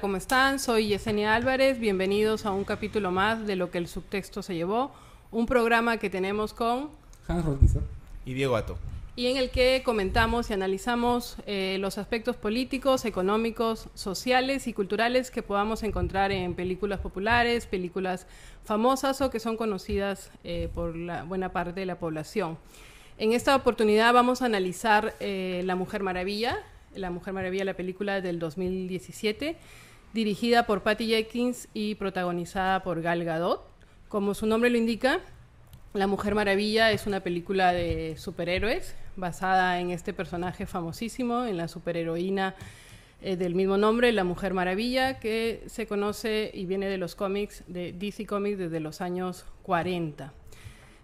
Hola, ¿cómo están? Soy Yesenia Álvarez. Bienvenidos a un capítulo más de Lo que el subtexto se llevó, un programa que tenemos con Hans Rodquizar. y Diego Ato. y en el que comentamos y analizamos eh, los aspectos políticos, económicos, sociales y culturales que podamos encontrar en películas populares, películas famosas o que son conocidas eh, por la buena parte de la población. En esta oportunidad vamos a analizar eh, La Mujer Maravilla, La Mujer Maravilla, la película del 2017, dirigida por Patty Jenkins y protagonizada por Gal Gadot. Como su nombre lo indica, La Mujer Maravilla es una película de superhéroes basada en este personaje famosísimo, en la superheroína eh, del mismo nombre, La Mujer Maravilla, que se conoce y viene de los cómics de DC Comics desde los años 40.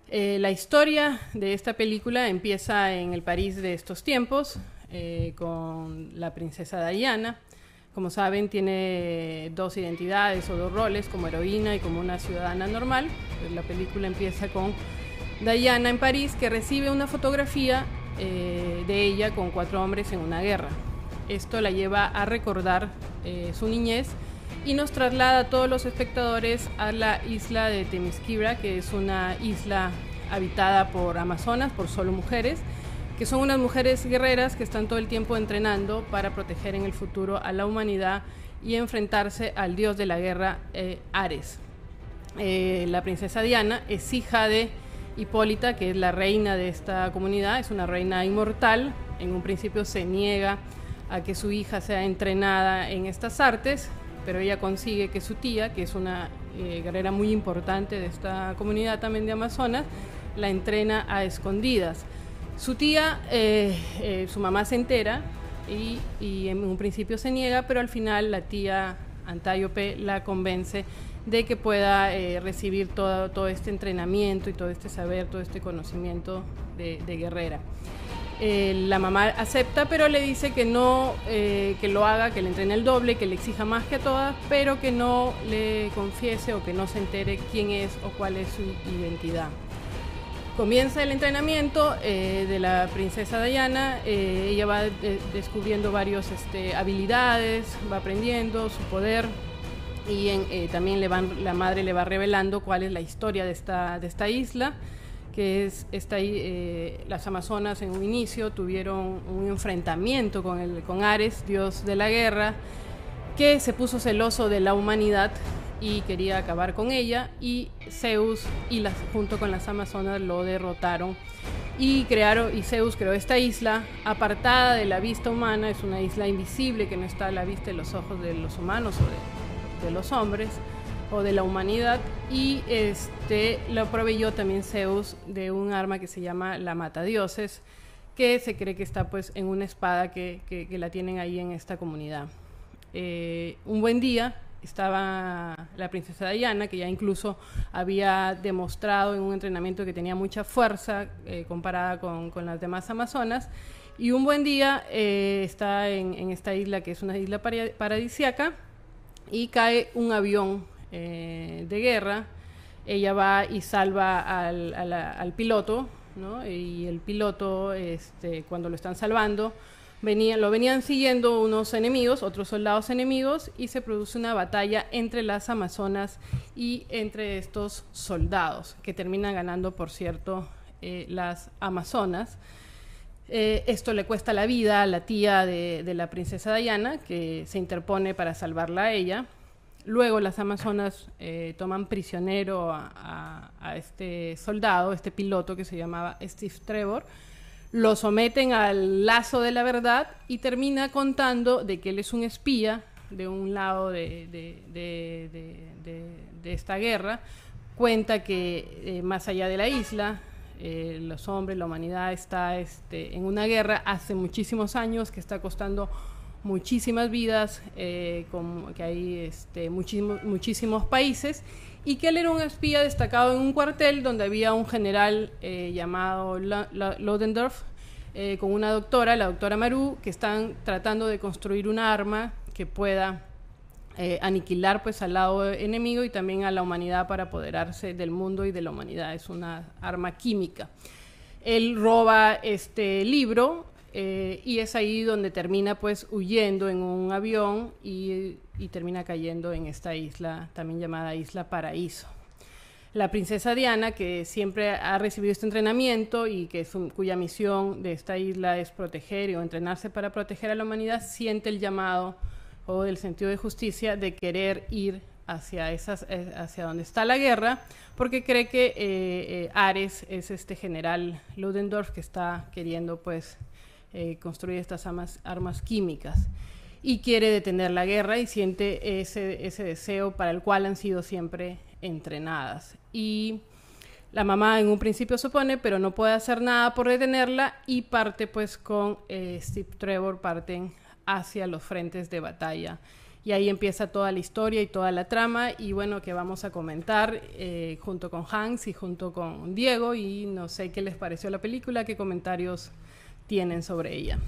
Eh, la historia de esta película empieza en el París de estos tiempos, eh, con la princesa Diana. Como saben, tiene dos identidades o dos roles, como heroína y como una ciudadana normal. Pues la película empieza con Diana en París, que recibe una fotografía eh, de ella con cuatro hombres en una guerra. Esto la lleva a recordar eh, su niñez y nos traslada a todos los espectadores a la isla de Temisquira, que es una isla habitada por amazonas, por solo mujeres, que son unas mujeres guerreras que están todo el tiempo entrenando para proteger en el futuro a la humanidad y enfrentarse al dios de la guerra, eh, Ares. Eh, la princesa Diana es hija de Hipólita, que es la reina de esta comunidad, es una reina inmortal. En un principio se niega a que su hija sea entrenada en estas artes, pero ella consigue que su tía, que es una eh, guerrera muy importante de esta comunidad también de Amazonas, la entrena a escondidas. Su tía, eh, eh, su mamá se entera y, en un principio se niega, pero al final la tía Antíope la convence de que pueda eh, recibir todo, este entrenamiento y todo este saber, todo este conocimiento de, guerrera. La mamá acepta, pero le dice que no, que lo haga, que le entrene el doble, que le exija más que a todas, pero que no le confiese o que no se entere quién es o cuál es su identidad. Comienza el entrenamiento eh, de la princesa Diana, eh, ella va de- descubriendo varias este, habilidades, va aprendiendo su poder y eh, también la madre le va revelando cuál es la historia de esta, isla, que es eh, las Amazonas en un inicio tuvieron un enfrentamiento con, el, con Ares, dios de la guerra, que se puso celoso de la humanidad y quería acabar con ella y Zeus y las, junto con las Amazonas lo derrotaron. Y crearon y Zeus creó esta isla apartada de la vista humana. Es una isla invisible que no está a la vista de los ojos de los humanos o de, los hombres o de la humanidad. Y este lo proveyó también Zeus de un arma que se llama la matadioses que se cree que está pues en una espada que la tienen ahí en esta comunidad. Eh, un buen día estaba la princesa Diana, que ya incluso había demostrado en un entrenamiento que tenía mucha fuerza eh, comparada con, con las demás amazonas. Y un buen día eh, está en, en esta isla, que es una isla para- paradisiaca, y cae un avión eh, de guerra. Ella va y salva al, a la- al piloto, ¿no? Y el piloto, este, cuando lo están salvando, lo venían siguiendo unos enemigos, otros soldados enemigos, y se produce una batalla entre las amazonas y entre estos soldados, que terminan ganando, por cierto, eh, las amazonas. Eh, esto le cuesta la vida a la tía de, la princesa Diana, que se interpone para salvarla a ella. Luego las amazonas eh, toman prisionero a este soldado, este piloto que se llamaba Steve Trevor, lo someten al lazo de la verdad y termina contando de que él es un espía de un lado de, de- de- de- esta guerra. Cuenta que eh, más allá de la isla, eh, los hombres, la humanidad está este, en una guerra hace muchísimos años que está costando muchísimas vidas, eh, que hay este, muchísimos, muchísimos países, y que él era un espía destacado en un cuartel donde había un general eh, llamado Ludendorff, eh, con una doctora, la doctora Maru, que están tratando de construir una arma que pueda eh, aniquilar pues al lado enemigo y también a la humanidad para apoderarse del mundo y de la humanidad. Es una arma química. Él roba este libro eh, y es ahí donde termina pues huyendo en un avión y, termina cayendo en esta isla, también llamada Isla Paraíso. La princesa Diana, que siempre ha recibido este entrenamiento y que cuya misión de esta isla es proteger o entrenarse para proteger a la humanidad, siente el llamado o el sentido de justicia de querer ir hacia, esas, eh, hacia donde está la guerra, porque cree que eh, Ares es este general Ludendorff que está queriendo pues construir estas armas, químicas y quiere detener la guerra y siente ese, ese deseo para el cual han sido siempre entrenadas. Y la mamá en un principio supone, pero no puede hacer nada por detenerla y parte pues con eh, Steve Trevor, parten hacia los frentes de batalla. Y ahí empieza toda la historia y toda la trama y bueno, que vamos a comentar eh, junto con Hans y junto con Diego y no sé qué les pareció la película, qué comentarios tienen sobre ella.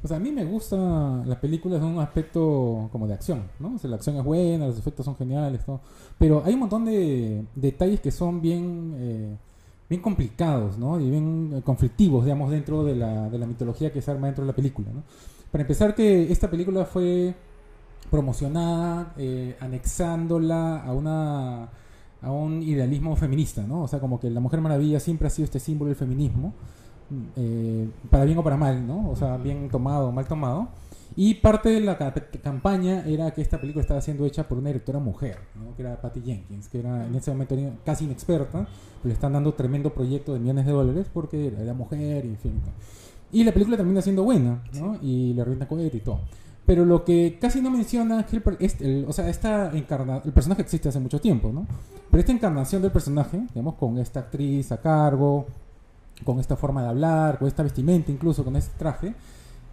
Pues a mí me gusta la película en un aspecto como de acción, ¿no? O sea, la acción es buena, los efectos son geniales, todo. Pero hay un montón de detalles que son bien, eh, bien complicados, ¿no? Y bien eh, conflictivos, digamos, dentro de la, de la mitología que se arma dentro de la película, ¿no? Para empezar, que esta película fue promocionada eh, anexándola a una a un idealismo feminista, ¿no? O sea, como que la Mujer Maravilla siempre ha sido este símbolo del feminismo eh, para bien o para mal, ¿no? O sea, bien tomado o mal tomado. Y parte de la campaña era que esta película estaba siendo hecha por una directora mujer, ¿no? que era Patty Jenkins, que era en ese momento casi inexperta, le están dando tremendo proyecto de millones de dólares porque era mujer y en fin. Y la película termina siendo buena, ¿no? Y la reina cohete y todo. Pero lo que casi no menciona es que el, o sea, esta encarna, el personaje existe hace mucho tiempo, ¿no? Pero esta encarnación del personaje, digamos, con esta actriz a cargo, con esta forma de hablar, con esta vestimenta, incluso con este traje,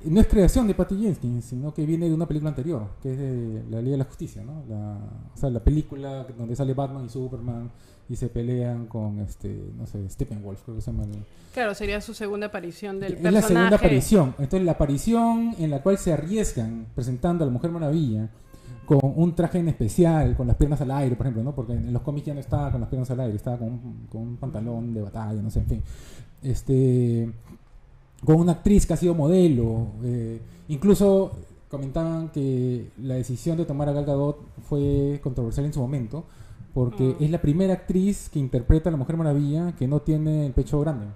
no es creación de Patty Jenkins, sino que viene de una película anterior, que es de la Ley de la Justicia, ¿no? La, o sea, la película donde sale Batman y Superman y se pelean con este, no sé, Steppenwolf, creo que se llama. Claro, sería su segunda aparición del personaje. Es la segunda aparición. Entonces, la aparición en la cual se arriesgan presentando a la Mujer Maravilla con un traje en especial, con las piernas al aire, por ejemplo, ¿no? Porque en los cómics ya no estaba con las piernas al aire, estaba con un, con un pantalón de batalla, no sé, en fin este, con una actriz que ha sido modelo. Eh, incluso comentaban que la decisión de tomar a Gal Gadot fue controversial en su momento, porque mm. es la primera actriz que interpreta a la Mujer Maravilla que no tiene el pecho grande.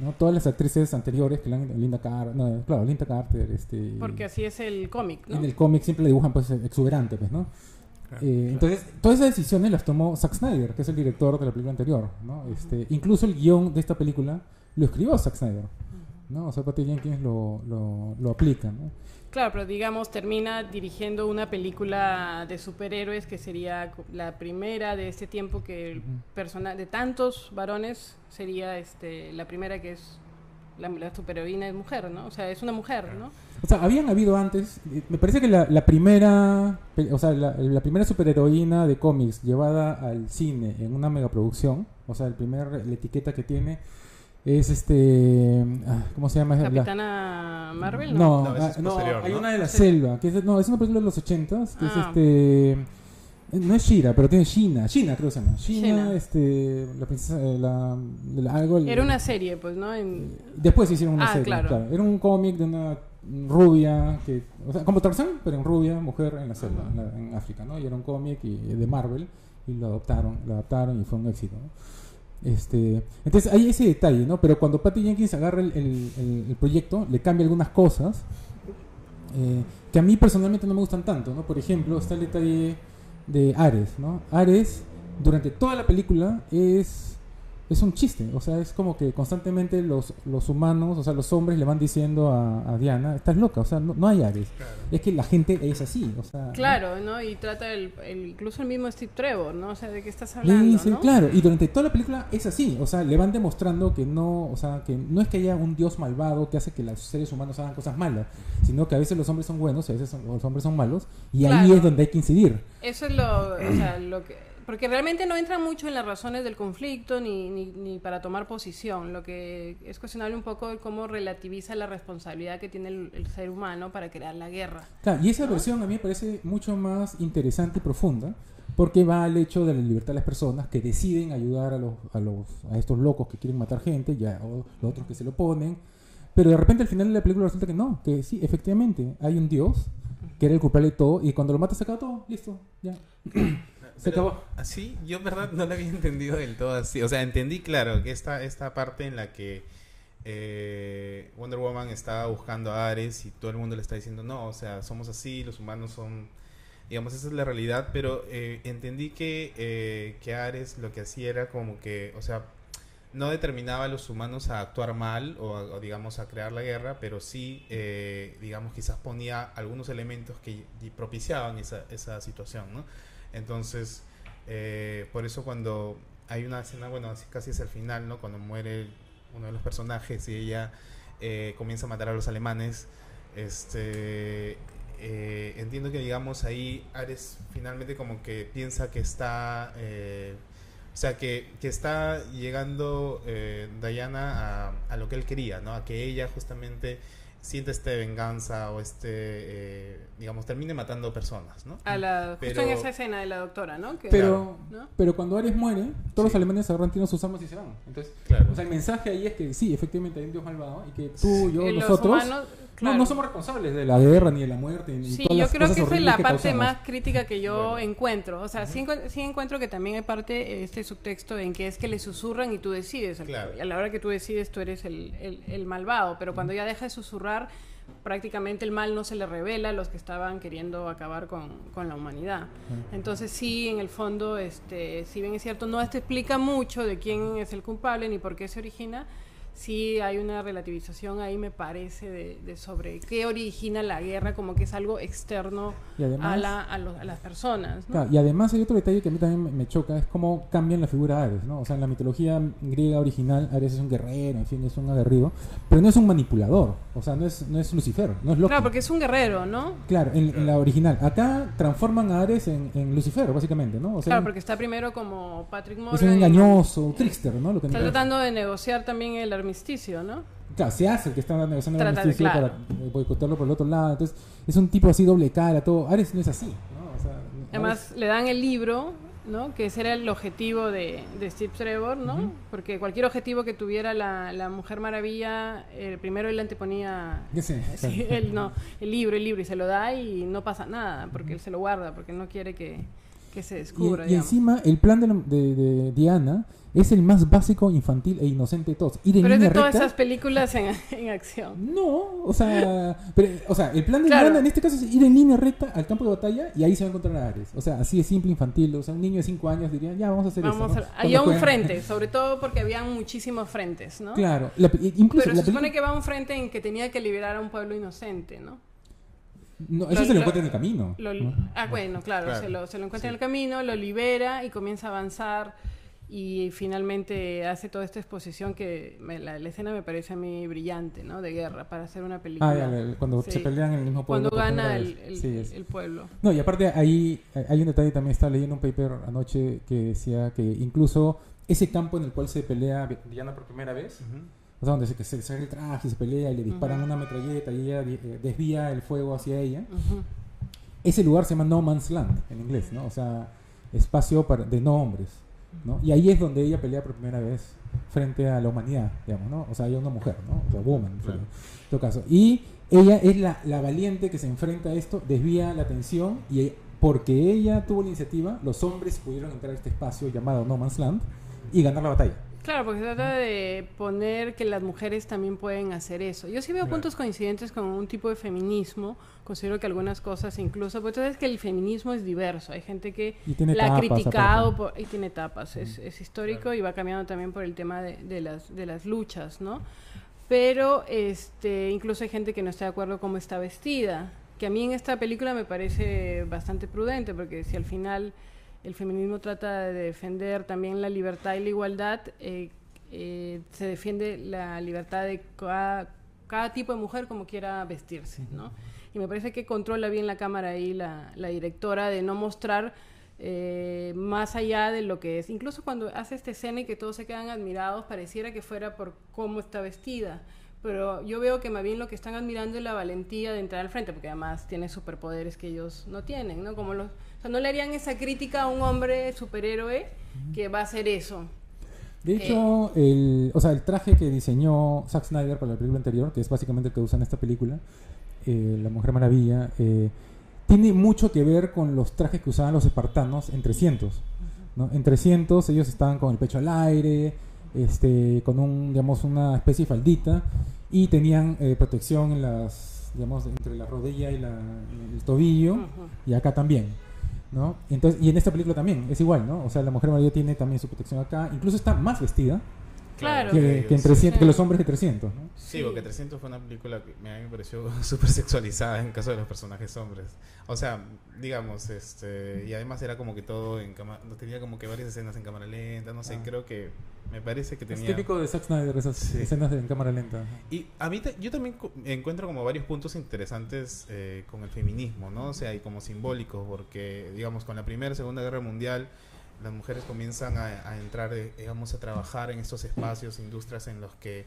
¿no? Todas las actrices anteriores, que Linda Carter, no, claro, Linda Carter, este, porque así es el cómic, En el cómic siempre le dibujan pues exuberante, pues, ¿no? Eh, entonces, todas esas decisiones las tomó Zack Snyder, que es el director de la película anterior. ¿no? Este, incluso el guion de esta película lo escribió Zack Snyder. ¿no? O sea, Patty Jenkins lo, lo, lo aplica. ¿no? Claro, pero digamos, termina dirigiendo una película de superhéroes que sería la primera de este tiempo que persona, de tantos varones sería este, la primera que es la, la superheroína es mujer, ¿no? O sea, es una mujer, ¿no? O sea, habían habido antes, me parece que la, la primera, o sea, la, la, primera superheroína de cómics llevada al cine en una megaproducción, o sea, el primer, la etiqueta que tiene es este, ah, ¿cómo se llama? Capitana Marvel. No, no, no, ah, hay una de la selva, que es, no, es una película de los ochentas, que es ah. este no es Shira, pero tiene Shina. Shina, creo que se llama. Shina, este. La princesa. Eh, la, algo, Era una serie, pues, ¿no? Después hicieron una serie. Claro. Era un cómic de una rubia. que O sea, como Tarzán, pero en rubia, mujer en la selva, en, África, ¿no? Y era un cómic de Marvel. Y lo adoptaron, lo adaptaron y fue un éxito, ¿no? Este, entonces hay ese detalle, ¿no? Pero cuando Patty Jenkins agarra el, el, el proyecto, le cambia algunas cosas eh, que a mí personalmente no me gustan tanto, ¿no? Por ejemplo, está el detalle de Ares, ¿no? Ares, durante toda la película, es, es un chiste. O sea, es como que constantemente los, los humanos, o sea, los hombres le van diciendo a, Diana, estás loca, o sea, no, hay Ares. Es que la gente es así, o sea... Claro, ¿no? Y trata el, incluso el mismo Steve Trevor, ¿no? O sea, ¿de qué estás hablando, sí, claro. Y durante toda la película es así. O sea, le van demostrando que no, o sea, que no es que haya un dios malvado que hace que los seres humanos hagan cosas malas, sino que a veces los hombres son buenos, a veces los hombres son malos, y ahí es donde hay que incidir. Eso es lo, o sea, lo que porque realmente no entra mucho en las razones del conflicto ni, ni, para tomar posición. Lo que es cuestionable un poco cómo relativiza la responsabilidad que tiene el, ser humano para crear la guerra. Claro, y esa versión a mí me parece mucho más interesante y profunda porque va al hecho de la libertad de las personas que deciden ayudar a, los, a, los, a estos locos que quieren matar gente, ya, o los otros que se lo ponen Pero de repente al final de la película resulta que no, que sí, efectivamente, hay un dios que era el culpable de todo y cuando lo mata se acaba todo, listo, ya. se acabó. Así, yo en verdad no lo había entendido del todo así. O sea, entendí, claro, que esta, esta parte en la que eh, Wonder Woman estaba buscando a Ares y todo el mundo le está diciendo, no, o sea, somos así, los humanos son... Digamos, esa es la realidad, pero eh, entendí que, eh, que Ares lo que hacía era como que, o sea, no determinaba a los humanos a actuar mal o, a- o, digamos a crear la guerra, pero sí, eh, digamos, quizás ponía algunos elementos que propiciaban esa, esa situación, ¿no? Entonces, eh, por eso cuando hay una escena, bueno, así casi es el final, ¿no? Cuando muere uno de los personajes y ella eh, comienza a matar a los alemanes, este... eh, entiendo que digamos ahí Ares finalmente como que piensa que está eh, o sea, que, que está llegando eh, Diana a, a lo que él quería, ¿no? A que ella justamente siente este venganza o este, eh, digamos, termine matando personas, ¿no? A la, justo en esa escena de la doctora, ¿no? Que- Pero, ¿no? pero cuando Ares muere, todos los alemanes agarran, tiran sus armas y se van. Entonces, Claro. o sea, el mensaje ahí es que sí, efectivamente hay un dios malvado y que tú, yo, Y los nosotros humanos, no, claro. no somos responsables de la guerra ni de la muerte ni Sí, todas yo las creo cosas que esa es la parte causamos. más crítica que yo Bueno. encuentro. O sea, sí, encuent- sí encuentro que también hay parte, este subtexto en que es que le susurran y tú decides. Claro. Y a la hora que tú decides, tú eres el, el- el malvado. Pero cuando ya deja de susurrar, prácticamente el mal no se le revela a los que estaban queriendo acabar con, con la humanidad. Entonces sí, en el fondo, este, si bien es cierto, no te explica mucho de quién es el culpable ni por qué se origina, sí hay una relativización ahí, me parece, de, de sobre qué origina la guerra, como que es algo externo Y además- a, la- a los- a las personas. ¿no? Claro, y además hay otro detalle que a mí también me- choca, es cómo cambian la figura de Ares, ¿no? O sea, en la mitología griega original, Ares es un guerrero, en fin, es un aguerrido, pero no es un manipulador, o sea, no es, no es Lucifer, no es Loki. Claro, porque es un guerrero, ¿no? Claro, en, en la original. Acá transforman a Ares en, en Lucifer, básicamente, ¿no? O sea, Claro, porque está primero como Patrick Morgan. es un y- engañoso, trickster, ¿no? Lo que Está tratando de negociar también el armisticio, ¿no? Claro, se hace el que está negociando el armisticio claro. para boicotearlo por el otro lado. Entonces, es un tipo así doble cara, todo. Ares no es así, ¿no? O sea, Además, le dan el libro, ¿no? Que ese era el objetivo de, de Steve Trevor, ¿no? Porque cualquier objetivo que tuviera la, la Mujer Maravilla, eh, primero él anteponía Ares- sí, Sí, él no, el libro, el libro, y se lo da y no pasa nada, porque él se lo guarda, porque no quiere que, que se Y, descubra. y digamos. encima, el plan de, la- de- de Diana es el más básico, infantil e inocente de todos. Ir en Pero es de línea todas recta. esas películas en, en acción. No, o sea, pero, o sea, el plan de Claro. Diana en este caso es ir en línea recta al campo de batalla y ahí se va a encontrar a Ares. O sea, así de simple, infantil. O sea, un niño de 5 años diría, ya, vamos a hacer Vamos eso. a, ¿no? había un juegan- frente, sobre todo porque habían muchísimos frentes, ¿no? Claro, la incluso Pero la se supone película- que va un frente en que tenía que liberar a un pueblo inocente, ¿no? No, eso lo- se lo lo- encuentra en el camino. Lo- ¿no? Ah, bueno, claro, Claro. Se, lo, se lo encuentra Sí. en el camino, lo libera y comienza a avanzar y finalmente hace toda esta exposición que me- la, la escena me parece a mí brillante, ¿no? De guerra, para hacer una película. Ah, ya, la- cuando Sí. se pelean en el mismo pueblo. Cuando gana el, el- Sí, el pueblo. No, y aparte ahí eh, hay un detalle también, estaba leyendo un paper anoche que decía que incluso ese campo en el cual se pelea Diana por primera vez. O sea, donde se, se saca el traje y se pelea y le disparan Ujú. una metralleta y ella eh, desvía el fuego hacia ella, Ujú. ese lugar se llama No Man's Land en inglés, ¿no? O sea, espacio para, de no hombres, ¿no? Y ahí es donde ella pelea por primera vez frente a la humanidad, digamos, ¿no? O sea, ella es una mujer, ¿no? O sea, woman, Claro. en todo caso. Y ella es la, la valiente que se enfrenta a esto, desvía la atención y porque ella tuvo la iniciativa, los hombres pudieron entrar a este espacio llamado No Man's Land y ganar la batalla. Claro, porque se trata de poner que las mujeres también pueden hacer eso. Yo sí veo Claro. puntos coincidentes con un tipo de feminismo. Considero que algunas cosas incluso, pues entonces que el feminismo es diverso. Hay gente que la ha criticado por, y tiene etapas. Es, es histórico y va cambiando también por el tema de, de las, de las luchas, ¿no? Pero este, incluso hay gente que no está de acuerdo cómo está vestida. Que a mí en esta película me parece bastante prudente, porque si al final el feminismo trata de defender también la libertad y la igualdad, eh, eh, se defiende la libertad de cada, cada tipo de mujer como quiera vestirse, ¿no? Y me parece que controla bien la cámara ahí la, la directora de no mostrar eh, más allá de lo que es. Incluso cuando hace esta escena y que todos se quedan admirados, pareciera que fuera por cómo está vestida. Pero yo veo que más bien lo que están admirando es la valentía de entrar al frente, porque además tiene superpoderes que ellos no tienen, ¿no? Como los, o sea, no le harían esa crítica a un hombre superhéroe que va a hacer eso. De hecho, el, o sea, el traje que diseñó Zack Snyder para la película anterior, que es básicamente el que usa en esta película, eh, La Mujer Maravilla, eh, tiene mucho que ver con los trajes que usaban los espartanos en 300. ¿no? En 300 ellos estaban con el pecho al aire, este, con un, digamos, una especie de faldita y tenían eh, protección en las, digamos, entre la rodilla y la, el tobillo y acá también. ¿no? Entonces, y en esta película también, es igual, ¿no? O sea, la Mujer Maravilla tiene también su protección acá, incluso está más vestida Claro. que, que en 300, que Sí. los hombres de 300, ¿no? Sí, porque 300 fue una película que me- a mí me pareció súper sexualizada en caso de los personajes hombres. O sea, digamos, este, y además era como que todo en cámara, tenía como que varias escenas en cámara lenta, no sé, Ah. creo que me parece que Es tenía... típico de Zack Snyder esas Sí. escenas en cámara lenta. Y a mí yo también encuentro como varios puntos interesantes eh, con el feminismo, ¿no? O sea, y como simbólicos, porque, digamos, con la Primera y Segunda Guerra Mundial, las mujeres comienzan a, a entrar, eh, digamos, a trabajar en estos espacios, industrias en los que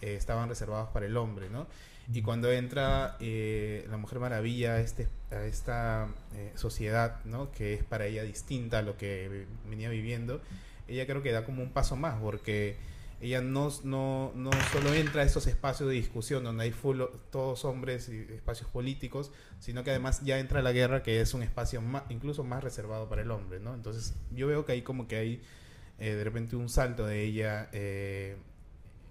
eh, estaban reservados para el hombre, ¿no? Y cuando entra eh, la Mujer Maravilla a, este, a esta eh, sociedad, ¿no? Que es para ella distinta a lo que venía viviendo, ella creo que da como un paso más, porque ella no, no, no solo entra a estos espacios de discusión donde hay full, todos hombres y espacios políticos, sino que además ya entra a la guerra, que es un espacio más, incluso más reservado para el hombre, ¿no? Entonces yo veo que hay como que hay eh, de repente un salto de ella eh,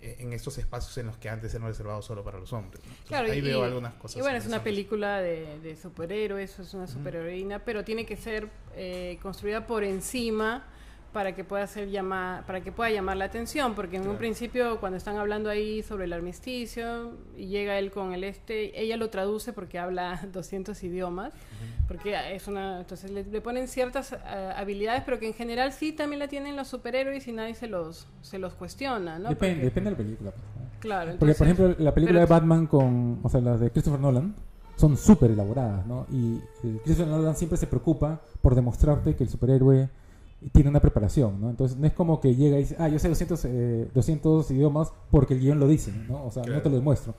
en estos espacios en los que antes eran reservados solo para los hombres. ¿no? Entonces, Claro, ahí y, veo algunas cosas. y bueno, es una película de, de superhéroes, es una superheroína, pero tiene que ser eh, construida por encima para que pueda ser llama, para que pueda llamar la atención, porque en un principio cuando están hablando ahí sobre el armisticio y llega él con el este, ella lo traduce porque habla 200 idiomas, porque es una, entonces le, le ponen ciertas eh, habilidades, pero que en general sí también la tienen los superhéroes y nadie se los se los cuestiona, ¿no? depende, Porque- depende de la película. pues. Claro, Porque, por ejemplo, la película de Batman con, o sea, las de Christopher Nolan, son súper elaboradas, ¿no? Y eh, Christopher Nolan siempre se preocupa por demostrarte que el superhéroe tiene una preparación, ¿no? Entonces no es como que llega y dice, ah, yo sé 200, eh, 200 idiomas porque el guion lo dice, ¿no? O sea, no te lo demuestro.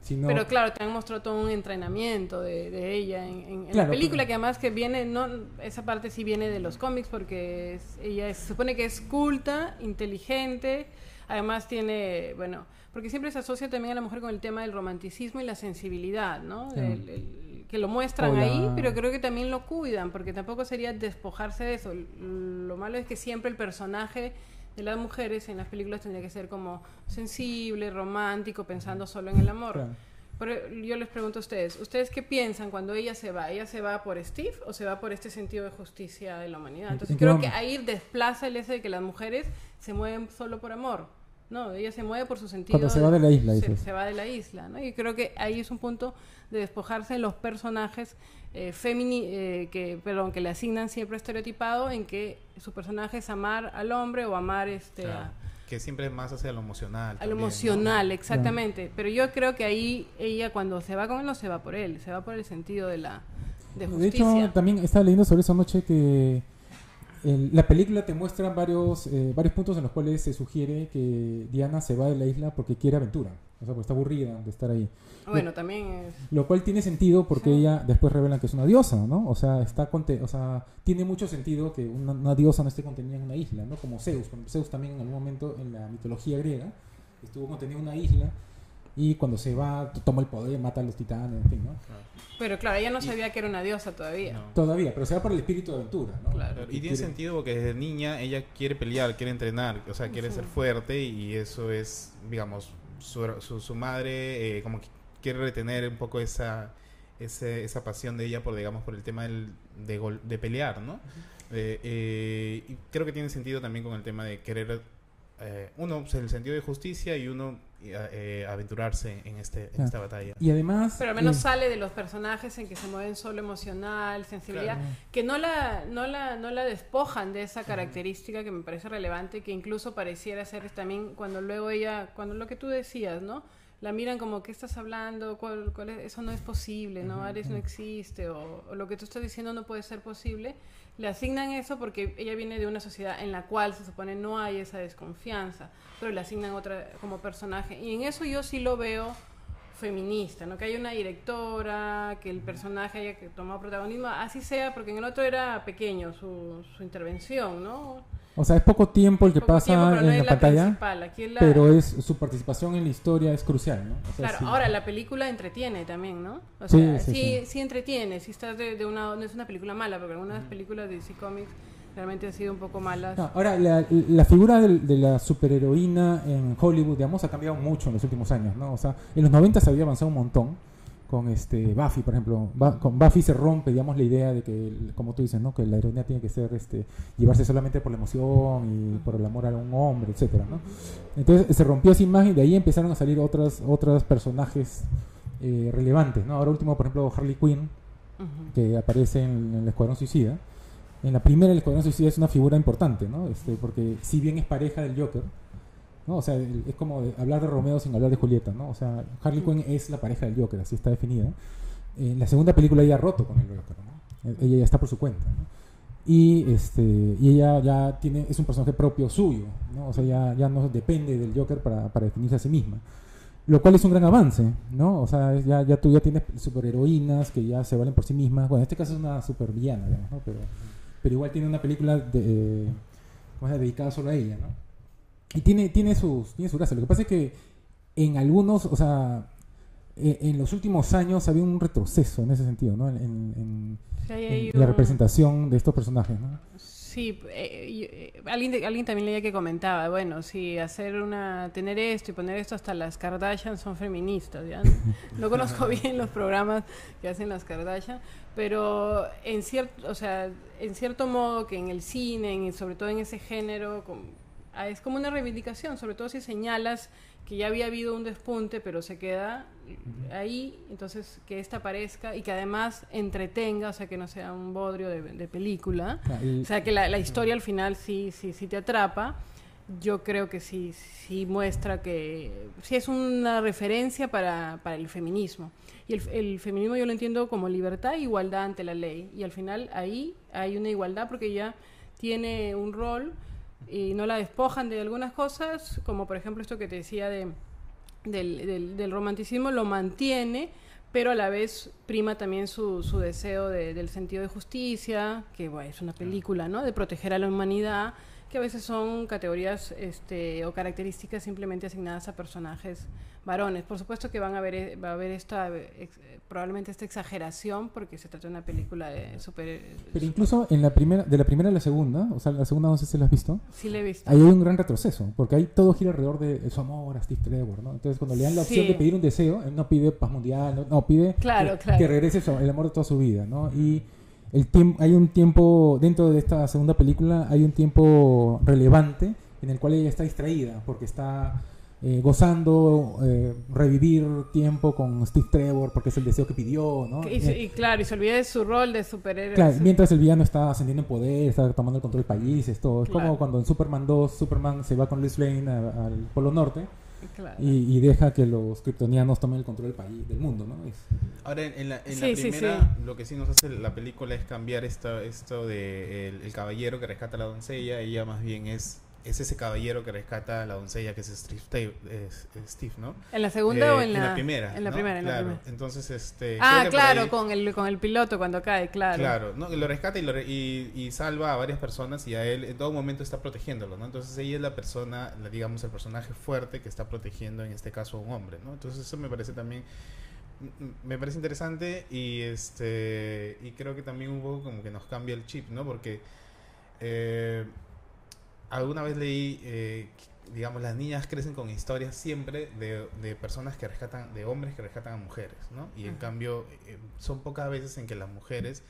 Sino, Pero claro, te han mostrado todo un entrenamiento de, de ella en, en- en Claro, la película, que además que viene, no esa parte sí viene de los cómics, porque es- ella es- se supone que es culta, inteligente, además tiene, bueno, porque siempre se asocia también a la mujer con el tema del romanticismo y la sensibilidad, ¿no? Sí. El- el- que lo muestran ahí, pero creo que también lo cuidan, porque tampoco sería despojarse de eso. Lo malo es que siempre el personaje de las mujeres en las películas tendría que ser como sensible, romántico, pensando solo en el amor. Claro. Pero yo les pregunto a ustedes, ¿ustedes qué piensan cuando ella se va? ¿Ella se va por Steve o se va por este sentido de justicia de la humanidad? Entonces ¿En qué creo que ahí desplaza el ese de que las mujeres se mueven solo por amor. No, ella se mueve por su sentido. Cuando se va de la isla, se, se va de la isla, ¿no? Y creo que ahí es un punto de despojarse de los personajes eh, femini- eh, que, perdón, que le asignan siempre estereotipado en que su personaje es amar al hombre o amar este Claro. a- Que siempre es más hacia lo emocional. a lo también, ¿no? emocional, exactamente. Pero yo creo que ahí ella cuando se va con él no se va por él, se va por el sentido de la de De justicia. hecho, también estaba leyendo sobre eso anoche que la película te muestra varios, eh, varios puntos en los cuales se sugiere que Diana se va de la isla porque quiere aventura. O sea, porque está aburrida de estar ahí. bueno, también es Lo cual tiene sentido porque ella después revelan que es una diosa, ¿no? O sea, está o sea, tiene mucho sentido que una, una diosa no esté contenida en una isla, ¿no? Como Zeus. Como Zeus también en algún momento en la mitología griega estuvo contenido en una isla y cuando se va toma el poder, mata a los titanes, en fin, ¿no? Pero claro, ella no Y- sabía que era una diosa todavía. No. Todavía, pero se va por el espíritu de aventura, ¿no? Claro. Y tiene quiere- sentido porque desde niña ella quiere pelear, quiere entrenar, o sea, quiere ser fuerte y eso es, digamos, su, su, su madre eh, como que quiere retener un poco esa, ese- esa pasión de ella por, digamos, por el tema del, de, gol- de pelear, ¿no? Eh, eh, y creo que tiene sentido también con el tema de querer, eh, uno, pues, el sentido de justicia y uno, eh, aventurarse en, este, en esta batalla. Y además... Pero al menos eh, sale de los personajes en que se mueven solo emocional, sensibilidad, Claro. que no la, no, la, no la despojan de esa característica que me parece relevante, que incluso pareciera ser también cuando luego ella, cuando lo que tú decías, ¿no? La miran como, ¿qué estás hablando? ¿Cuál, cuál es? Eso no es posible, ¿no? Ares no existe, o, o lo que tú estás diciendo no puede ser posible. Le asignan eso porque ella viene de una sociedad en la cual se supone no hay esa desconfianza, pero le asignan otra como personaje. Y en eso yo sí lo veo feminista, ¿no? Que haya una directora, que el personaje haya que tomado protagonismo, así sea, porque en el otro era pequeño su, su intervención, ¿no? O sea, es poco tiempo el que Poco pasa tiempo, pero no en la, pantalla, principal, aquí es la- pero es su participación en la historia es crucial, ¿no? O sea, Claro, sí. ahora la película entretiene también, ¿no? O sea, sí, sí, entretiene, sí está de, de una, no es una película mala, porque algunas películas de DC Comics realmente han sido un poco malas. No, ahora, la, la figura del- de, la superheroína en Hollywood, digamos, ha cambiado mucho en los últimos años, ¿no? O sea, en los 90 se había avanzado un montón con este Buffy, por ejemplo. Ba- con Buffy se rompe, digamos, la idea de que, como tú dices, ¿no? Que la heroína tiene que ser, este, llevarse solamente por la emoción y por el amor a un hombre, etcétera, ¿no? Entonces se rompió esa imagen y de ahí empezaron a salir otras, otros personajes eh, relevantes, ¿no? Ahora último, por ejemplo, Harley Quinn, que aparece en, en el Escuadrón Suicida. En la primera, el Escuadrón Suicida es una figura importante, ¿no? Este, porque si bien es pareja del Joker, ¿no? O sea, es como de- hablar de Romeo sin hablar de Julieta, ¿no? O sea, Harley Quinn es la pareja del Joker, así está definida. En la segunda película ella ha roto con el Joker, ¿no? Eh, Ella ya está por su cuenta, ¿no? Y, este, y ella ya tiene, es un personaje propio suyo, ¿no? O sea, ya, ya no depende del Joker para, para definirse a sí misma. Lo cual es un gran avance, ¿no? O sea, ya, ya tú ya tienes superheroínas que ya se valen por sí mismas. Bueno, en este caso es una supervillana, digamos, ¿no? Pero, pero igual tiene una película de, eh, dedicada solo a ella, ¿no? Y tiene, tiene, sus, tiene su gracia. Lo que pasa es que en algunos, o sea, eh, en los últimos años había un retroceso en ese sentido, ¿no? En, en- Sí, en ahí la un- representación de estos personajes, ¿no? Sí, eh, y, eh, alguien, alguien también leía que comentaba, bueno, si hacer una, tener esto y poner esto hasta las Kardashian son feministas, ¿ya? No conozco bien los programas que hacen las Kardashian, pero en cierto, o sea, en cierto modo que en el cine, en- sobre todo en ese género, ah, es como una reivindicación, sobre todo si señalas que ya había habido un despunte, pero se queda ahí, entonces que esta aparezca y que además entretenga, o sea, que no sea un bodrio de, de película. Ah, O sea, que la, la historia al final sí, sí, sí te atrapa. Yo creo que sí, sí muestra que sí es una referencia para, para el feminismo. Y el, el feminismo yo lo entiendo como libertad e igualdad ante la ley. Y al final ahí hay una igualdad porque ella tiene un rol y no la despojan de algunas cosas, como por ejemplo esto que te decía de, del, del- del romanticismo, lo mantiene, pero a la vez prima también su, su deseo de- del sentido de justicia, que bueno, es una película, ¿no? De proteger a la humanidad, que a veces son categorías este, o características simplemente asignadas a personajes varones. Por supuesto que van a haber, va a haber esta, ex- probablemente esta exageración, porque se trata de una película de super... Pero incluso en la primera, de la primera a la segunda, o sea, la segunda no sé si la has visto, Sí le he visto. ahí hay un gran retroceso, porque ahí todo gira alrededor de su amor a Steve Trevor, ¿no? Entonces cuando le dan la opción Sí. de pedir un deseo, él no pide paz mundial, no, no, pide Claro, que, claro. que regrese el amor de toda su vida, ¿no? Y el tiempo, hay un tiempo, dentro de esta segunda película, hay un tiempo relevante en el cual ella está distraída, porque está eh, gozando, eh, revivir tiempo con Steve Trevor, porque es el deseo que pidió, ¿no? Y, y claro, y se olvida de su rol de superhéroe. Claro, mientras el villano está ascendiendo en poder, está tomando el control del país, es todo. Es Claro. como cuando en Superman 2, Superman se va con Lois Lane al Polo Norte Claro. y, y deja que los kryptonianos tomen el control del país, del mundo, ¿no? Es- Ahora, en, en la, en Sí, la sí, primera, lo que sí nos hace la película es cambiar esto, esto de el, el caballero que rescata a la doncella. Ella más bien es, es ese caballero que rescata a la doncella, que es Steve, es- ¿no? ¿En la segunda Eh, o en la, primera? En la ¿no? primera, en la Claro, primera. Entonces, este... Ah, claro, ahí- con el, con el piloto cuando cae, claro. Claro, ¿no? lo rescata y, lo re- y, y salva a varias personas y a él en todo momento está protegiéndolo, ¿no? Entonces ella es la persona, la- digamos, el personaje fuerte que está protegiendo en este caso a un hombre, ¿no? Entonces eso me parece también, m- m- me parece interesante y este y creo que también un poco como que nos cambia el chip, ¿no? Porque eh, alguna vez leí, eh, digamos, las niñas crecen con historias siempre de, de personas que rescatan, de hombres que rescatan a mujeres, ¿no? Y en Ajá. cambio, eh, son pocas veces en que las mujeres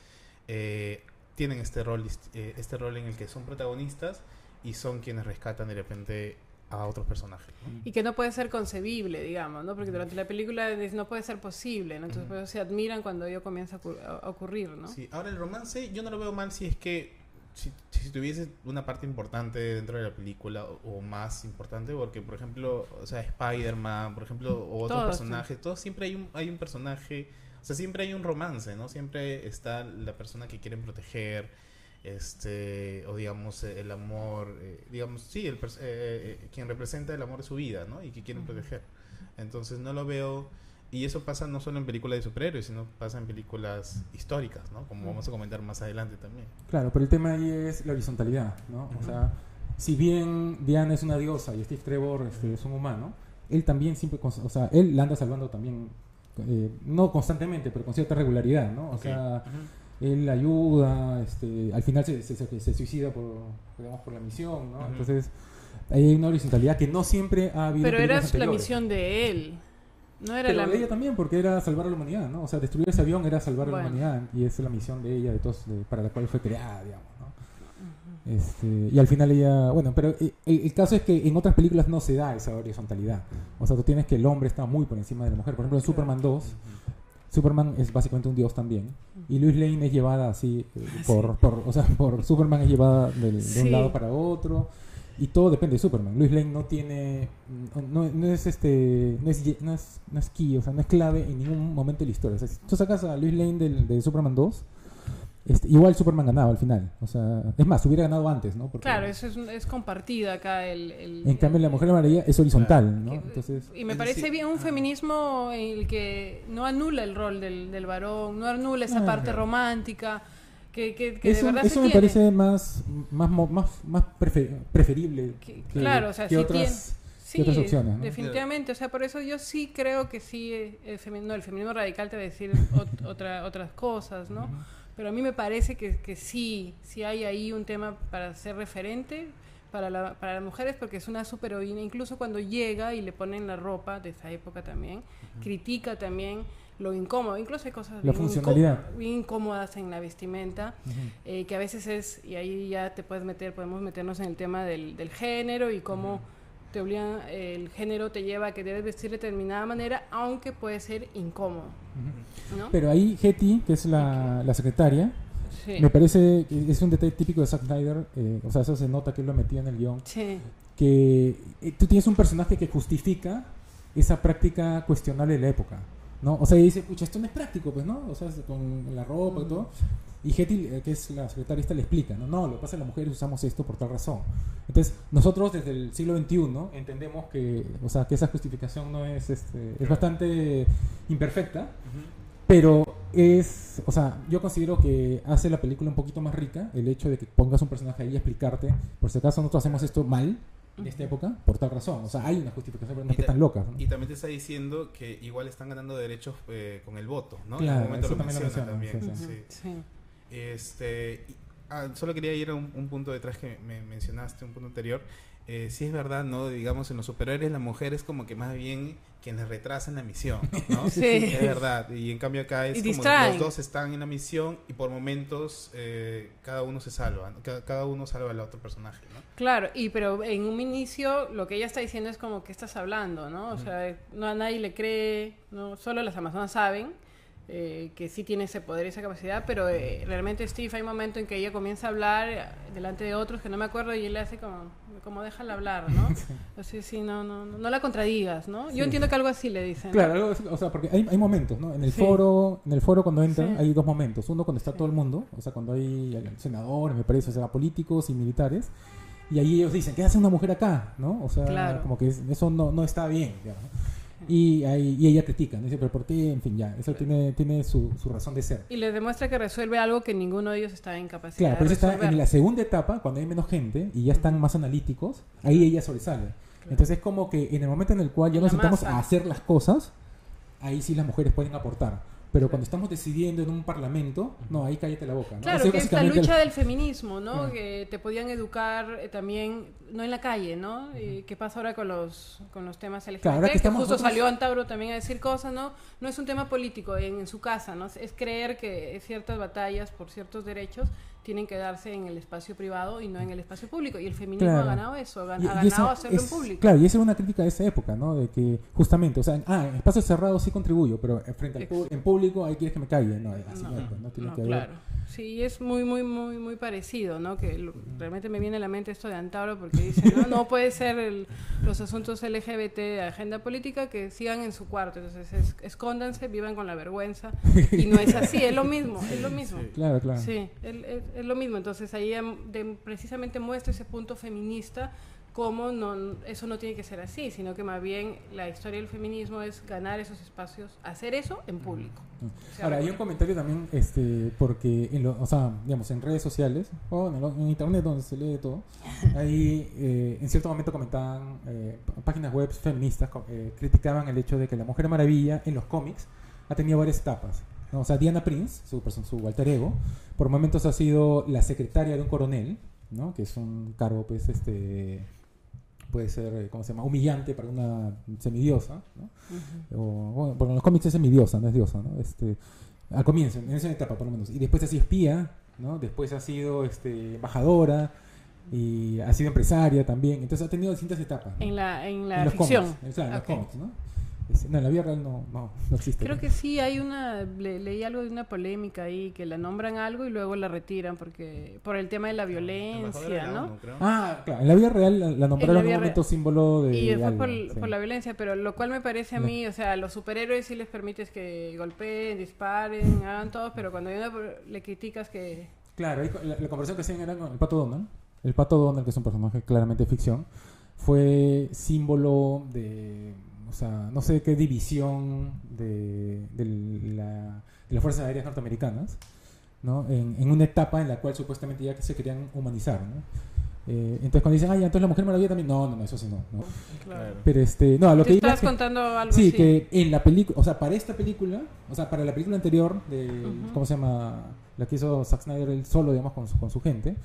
eh, tienen este rol, eh, este rol en el que son protagonistas y son quienes rescatan de repente a otros personajes. ¿no? Y que no puede ser concebible, digamos, ¿no? Porque durante la película no puede ser posible, ¿no? Entonces eso se admiran cuando ello comienza a ocurrir, ¿no? Sí, ahora el romance yo no lo veo mal si es que si, si tuviese una parte importante dentro de la película o, o más importante porque por ejemplo o sea Spider-Man por ejemplo o otros Todos, personajes todos siempre hay un hay un personaje o sea siempre hay un romance no siempre está la persona que quieren proteger este o digamos eh, el amor eh, digamos sí el pers- eh, eh, quien representa el amor de su vida no y que quieren proteger. Entonces no lo veo Y eso pasa no solo en películas de superhéroes, sino pasa en películas históricas, ¿no? Como vamos a comentar más adelante también. Claro, pero el tema ahí es la horizontalidad, ¿no? O sea, si bien Diana es una diosa y Steve Trevor este, es un humano, él también siempre, o sea, él la anda salvando también, eh, no constantemente, pero con cierta regularidad, ¿no? O Ok. sea, Ujú. él ayuda, este, al final se, se- se- se suicida por, digamos, por la misión, ¿no? Ujú. Entonces, ahí hay una horizontalidad que no siempre ha habido. Pero era la misión de él. No era Pero la de ella también, porque era salvar a la humanidad, ¿no? O sea, destruir ese avión era salvar a la humanidad y esa es la misión de ella, de todos, de- para la cual fue creada, digamos, ¿no? Este, y al final ella, bueno, pero el, el caso es que en otras películas no se da esa horizontalidad. O sea, tú tienes que el hombre está muy por encima de la mujer. Por ejemplo, en Superman 2, Superman es básicamente un dios también. Y Lois Lane es llevada así, eh, por, por, o sea, por Superman es llevada del- de, Sí. un lado para otro. Y todo depende de Superman. Lois Lane no tiene, no, no es este, no es, no es, no es key, o sea, no es clave en ningún momento de la historia. O sea, si tú sacas a Lois Lane del, de Superman 2, este, igual Superman ganaba al final. O sea, es más, hubiera ganado antes, ¿no? Porque- Claro, eso es, es compartida acá el... el- en cambio, la Mujer Maravilla es horizontal, ¿no? Entonces, y me parece bien un feminismo en el que no anula el rol del, del varón, no anula esa Ah, parte romántica, que, que, que de eso, verdad eso me tiene. parece más, más, más, más prefe- preferible Que- claro, o sea, que sí otras. Sí, otras opciones, ¿no? definitivamente. O sea, por eso yo sí creo que sí, eh, el feminismo, el feminismo radical te va a decir ot- otra, otras cosas, ¿no? Pero a mí me parece que, que sí, sí hay ahí un tema para ser referente para, la- para las mujeres, porque es una superheroína. Incluso cuando llega y le ponen la ropa de esa época también, critica también lo incómodo. Incluso hay cosas La bien, funcionalidad. incó- bien incómodas en la vestimenta eh, que a veces es, y ahí ya te puedes meter, podemos meternos en el tema del, del género y cómo te obligan, el género te lleva a que debes vestir de determinada manera, aunque puede ser incómodo, ¿no? Pero ahí Hetty, que es la, la secretaria, sí. me parece que es un detalle típico de Zack Snyder, eh, o sea, eso se nota que él lo metió en el guion, Sí, que eh, tú tienes un personaje que justifica esa práctica cuestionable de la época, ¿no? O sea, y dice, pucha, esto no es práctico, pues, ¿no? O sea, con la ropa y todo. Y Hetty, eh, que es la secretaria, esta le explica, ¿no? No, lo que pasa es que las mujeres usamos esto por tal razón. Entonces, nosotros desde el siglo XXI entendemos que, o sea, que esa justificación no es, este, es bastante imperfecta, pero es, o sea, yo considero que hace la película un poquito más rica el hecho de que pongas un personaje ahí y explicarte, por si acaso nosotros hacemos esto mal en esta época, por tal razón. O sea, hay una justificación, pero no es Y ta- tan locas. ¿no? Y también te está diciendo que igual están ganando derechos eh, con el voto, ¿no? en Claro, algún momento eso lo también lo menciona menciona, también. sí, ujú, sí. sí. Este, ah, solo quería ir a un, un punto detrás que me mencionaste, un punto anterior. Eh, sí es verdad, ¿no? Digamos, en los superhéroes la mujer es como que más bien quienes retrasan la misión, ¿no? Sí. Es verdad. Y en cambio acá es Y como distraen. los dos están en la misión y por momentos eh, cada uno se salva, ¿no? cada, cada uno salva al otro personaje, ¿no? Claro, y pero en un inicio lo que ella está diciendo es como que estás hablando, ¿no? O sea, no a nadie le cree, no solo las amazonas saben eh, que sí tiene ese poder y esa capacidad, pero eh, realmente Steve hay un momento en que ella comienza a hablar eh, delante de otros que no me acuerdo y él le hace como, como déjala hablar, ¿no? Así, sí, no, no, no, la contradigas, ¿no? Sí. Yo entiendo que algo así le dicen. Claro, algo así, o sea, porque hay, hay momentos, ¿no? En el Sí. foro, en el foro cuando entran Sí. hay dos momentos. Uno cuando está Sí. todo el mundo, o sea, cuando hay senadores, me parece, o sea, políticos y militares. Y ahí ellos dicen, ¿qué hace una mujer acá? ¿No? O sea, Claro. como que es- eso no, no está bien, digamos. Y, ahí, y ella critica, ¿no? Dice, pero ¿por qué? En fin, ya, eso tiene, tiene su, su razón de ser. Y les demuestra que resuelve algo que ninguno de ellos está en capacidad Claro, pero eso está en la segunda etapa, cuando hay menos gente y ya están más analíticos, ahí ella sobresale. Entonces es como que en el momento en el cual ya nos sentamos masa. a hacer las cosas, ahí sí las mujeres pueden aportar. Pero cuando estamos decidiendo en un parlamento, no, ahí cállate la boca. ¿no? Claro, que es la lucha la- del feminismo, ¿no? Que te podían educar eh, también, no en la calle, ¿no? Y ¿Qué pasa ahora con los, con los temas LGBT? Claro, ahora que justo nosotros- salió Antauro también a decir cosas, ¿no? No es un tema político en, en su casa, ¿no? Es creer que ciertas batallas por ciertos derechos tienen que darse en el espacio privado y no en el espacio público. Y el feminismo Claro. ha ganado eso, ha, gan- Y- ha y ganado esa hacerlo es- en público. Claro, y esa era una crítica de esa época, ¿no? De que justamente, o sea, ah, en espacios cerrados sí contribuyo, pero frente al en público ahí quieres que me calle. No, así no, No, pues, no tiene no, que haber. claro. Sí, es muy, muy, muy, muy parecido, ¿no? Que lo- realmente me viene a la mente esto de Antauro porque dice, no, no puede ser el- los asuntos LGBT de agenda política que sigan en su cuarto. Entonces, es- escóndanse, vivan con la vergüenza. Y no es así, es lo mismo, es lo mismo. Claro, claro. Sí, el- es, es lo mismo. Entonces ahí de- precisamente muestra ese punto feminista cómo no, eso no tiene que ser así, sino que más bien la historia del feminismo es ganar esos espacios, hacer eso en público. O sea, Ahora, hay un comentario también, este, porque, en lo, o sea, digamos, en redes sociales, o en, el- en internet donde se lee todo, ahí eh, en cierto momento comentaban, eh, páginas web feministas eh, criticaban el hecho de que la Mujer Maravilla en los cómics ha tenido varias etapas. ¿No? O sea, Diana Prince, su, su alter ego, por momentos ha sido la secretaria de un coronel, ¿no? que es un cargo, pues, este puede ser, eh, ¿cómo se llama?, humillante para una semidiosa, ¿no? o, bueno, porque en los cómics es semidiosa, no es diosa, ¿no? Este, al comienzo, en esa etapa por lo menos. Y después ha sido espía, ¿no? Después ha sido este, embajadora y ha sido empresaria también. Entonces ha tenido distintas etapas. ¿no? En la, en la En los ficción. cómics, claro, en los Ok. cómics, ¿no? No, en la vida real no, no, no existe. Creo ¿no? que sí, hay una, le- leí algo de una polémica ahí, que la nombran algo y luego la retiran porque por el tema de la violencia, ¿no? Ah, claro, en la vida real la, la nombraron en un momento real. símbolo de Y fue por, sí. por la violencia, pero lo cual me parece a mí, o sea, a los superhéroes sí les permites que golpeen, disparen, hagan todo, pero cuando hay una- le criticas que... Claro, ahí la, la conversación que hacían era con el Pato Donald. El Pato Donald, que es un personaje claramente ficción, fue símbolo de, o sea, no sé qué división de, de la- de las Fuerzas Aéreas norteamericanas, ¿no? En, en una etapa en la cual supuestamente ya que se querían humanizar, ¿no? Eh, entonces cuando dicen, ya, entonces la Mujer Maravilla también, no, no, no, eso sí no. ¿no? Claro. Pero este, no, lo Te que estabas es que- contando algo Sí, así. que en la película, o sea, para esta película, o sea, para la película anterior de, Ujú. ¿cómo se llama? La que hizo Zack Snyder él solo, digamos, con su, con su gente,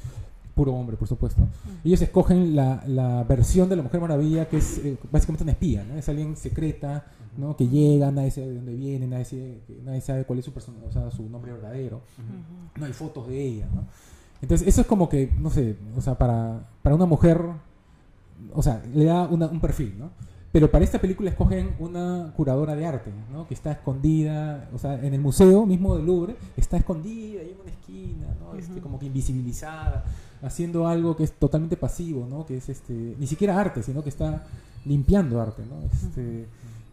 puro hombre, por supuesto. Ellos escogen la, la versión de la Mujer Maravilla que es eh, básicamente una espía, ¿no? Es alguien secreta, ¿no? Que llega, nadie sabe de dónde viene, nadie sabe, nadie sabe cuál es su persona, o sea, su nombre verdadero. No hay fotos de ella, ¿no? Entonces, eso es como que, no sé, o sea, para, para una mujer, o sea, le da una- un perfil, ¿no? Pero para esta película escogen una curadora de arte, ¿no? Que está escondida, o sea, en el museo mismo del Louvre, está escondida ahí en una esquina, ¿no? Este, como que invisibilizada, haciendo algo que es totalmente pasivo, ¿no? Que es este, ni siquiera arte, sino que está limpiando arte, ¿no? Este,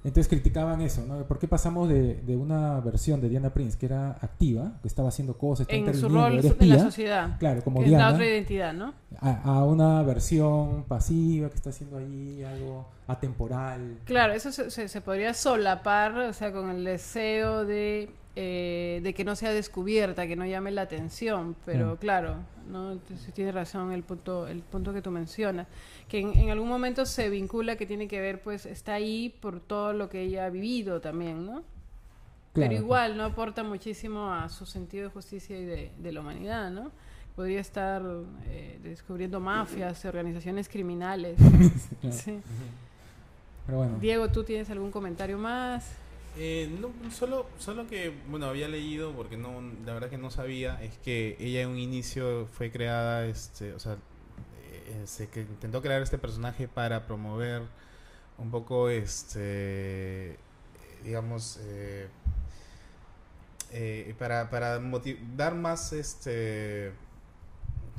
entonces criticaban eso, ¿no? ¿Por qué pasamos de, de una versión de Diana Prince que era activa, que estaba haciendo cosas, estaba En su rol era en la sociedad. claro, como que es la Diana, otra identidad, ¿no? A, a una versión pasiva que está haciendo ahí algo atemporal? Claro, eso se, se- se podría solapar, o sea, con el deseo de, eh, de que no sea descubierta, que no llame la atención, pero Mm. claro, no Entonces, tiene razón el punto, el punto que tú mencionas, que en, en algún momento se vincula que tiene que ver, pues está ahí por todo lo que ella ha vivido también, ¿no? Claro. Pero igual no aporta muchísimo a su sentido de justicia y de, de la humanidad, ¿no? Podría estar eh, descubriendo mafias, organizaciones criminales. Claro. Sí. Pero bueno, Diego, ¿tú tienes algún comentario más? Eh, no, solo, solo que, bueno, había leído, porque no, la verdad que no sabía, es que ella en un inicio fue creada, este, o sea, eh, se que intentó crear este personaje para promover un poco, este, digamos, eh, eh, para, para dar más, este,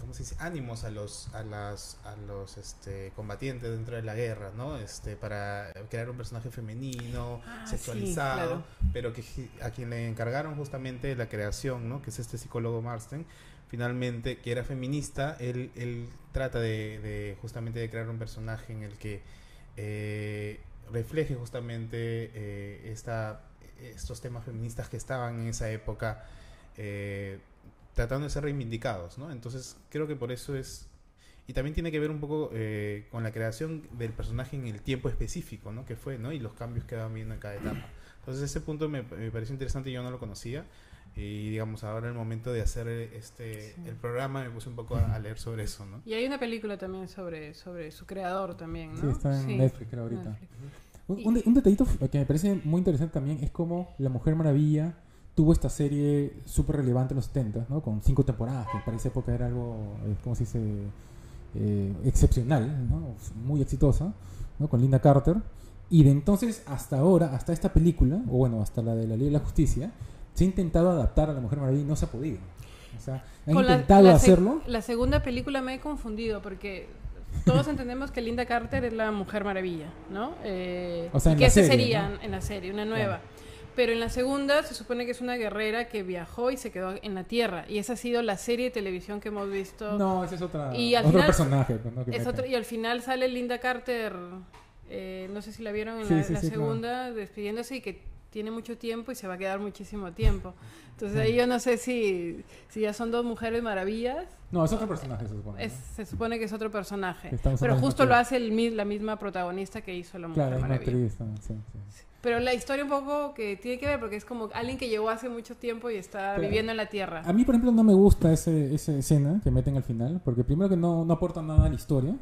¿cómo se dice? ánimos a los a las a los este combatientes dentro de la guerra no este para crear un personaje femenino Ah, sí, sexualizado claro. pero que a quien le encargaron justamente la creación no que es este psicólogo Marston finalmente que era feminista él él trata de, de justamente de crear un personaje en el que eh, refleje justamente eh, esta estos temas feministas que estaban en esa época eh, tratando de ser reivindicados, ¿no? Entonces creo que por eso es y también tiene que ver un poco eh, con la creación del personaje en el tiempo específico, ¿no? Que fue, ¿no? Y los cambios que van viendo en cada etapa. Entonces ese punto me, me pareció interesante y yo no lo conocía. Y digamos, ahora el momento de hacer este Sí. el programa me puse un poco a, a leer sobre eso, ¿no? Y hay una película también sobre, sobre su creador también, ¿no? sí, está en Sí, Netflix creo ahorita. Netflix. Un, un de- un detallito que me parece muy interesante también es cómo La Mujer Maravilla tuvo esta serie súper relevante en los 70, ¿no? Con cinco temporadas, que para esa época era algo, eh, ¿cómo se dice? Eh, excepcional, ¿no? Muy exitosa, ¿no? Con Linda Carter. Y de entonces hasta ahora, hasta esta película, o bueno, hasta la de la Ley de la Justicia, se ha intentado adaptar a La Mujer Maravilla y no se ha podido. O sea, han Con la- intentado la seg- hacerlo. La segunda película me he confundido porque todos entendemos que Linda Carter es la Mujer Maravilla, ¿no? Eh, O sea, en que la ese serie, sería ¿no? en la serie, una nueva. Pero en la segunda se supone que es una guerrera que viajó y se quedó en la Tierra. Y esa ha sido la serie de televisión que hemos visto. No, ese es otra, Y al otro final- personaje. pues, ¿no? Es otro- y al final sale Linda Carter, eh, no sé si la vieron en Sí, la, sí, la sí, segunda, despidiéndose y que tiene mucho tiempo y se va a quedar muchísimo tiempo. Entonces ahí yo no sé si, si ya son dos mujeres maravillas. No, es otro personaje, se supone. Es- ¿no? se supone que es otro personaje. Estamos Pero justo lo hace el, la misma protagonista que hizo La Mujer Claro, es una Maravilla. actriz también, sí, sí. Pero la historia un poco que tiene que ver porque es como alguien que llegó hace mucho tiempo y está Pero- viviendo en la Tierra. A mí, por ejemplo, no me gusta ese, esa escena que meten al final, porque primero que no, no aporta nada a la historia.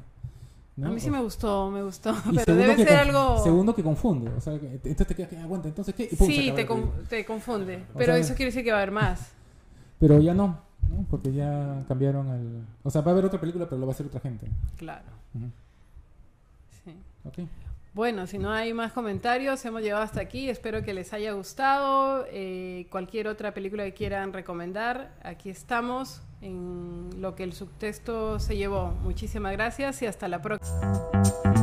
¿no? A mí sí me gustó, me gustó. Y Pero debe que ser algo... Segundo que confunde. O sea, entonces te quedas que aguanta, entonces qué. Y pum, Sí, te, con- te confunde. O Pero sea, eso quiere decir que va a haber más. Pero ya no, ¿no? Porque ya cambiaron el. O sea, va a haber otra película, pero lo va a hacer otra gente. Claro. Ujú. Sí. Ok. Bueno, si no hay más comentarios, hemos llegado hasta aquí. Espero que les haya gustado. Eh, cualquier otra película que quieran recomendar, aquí estamos en lo que el subtexto se llevó. Muchísimas gracias y hasta la próxima.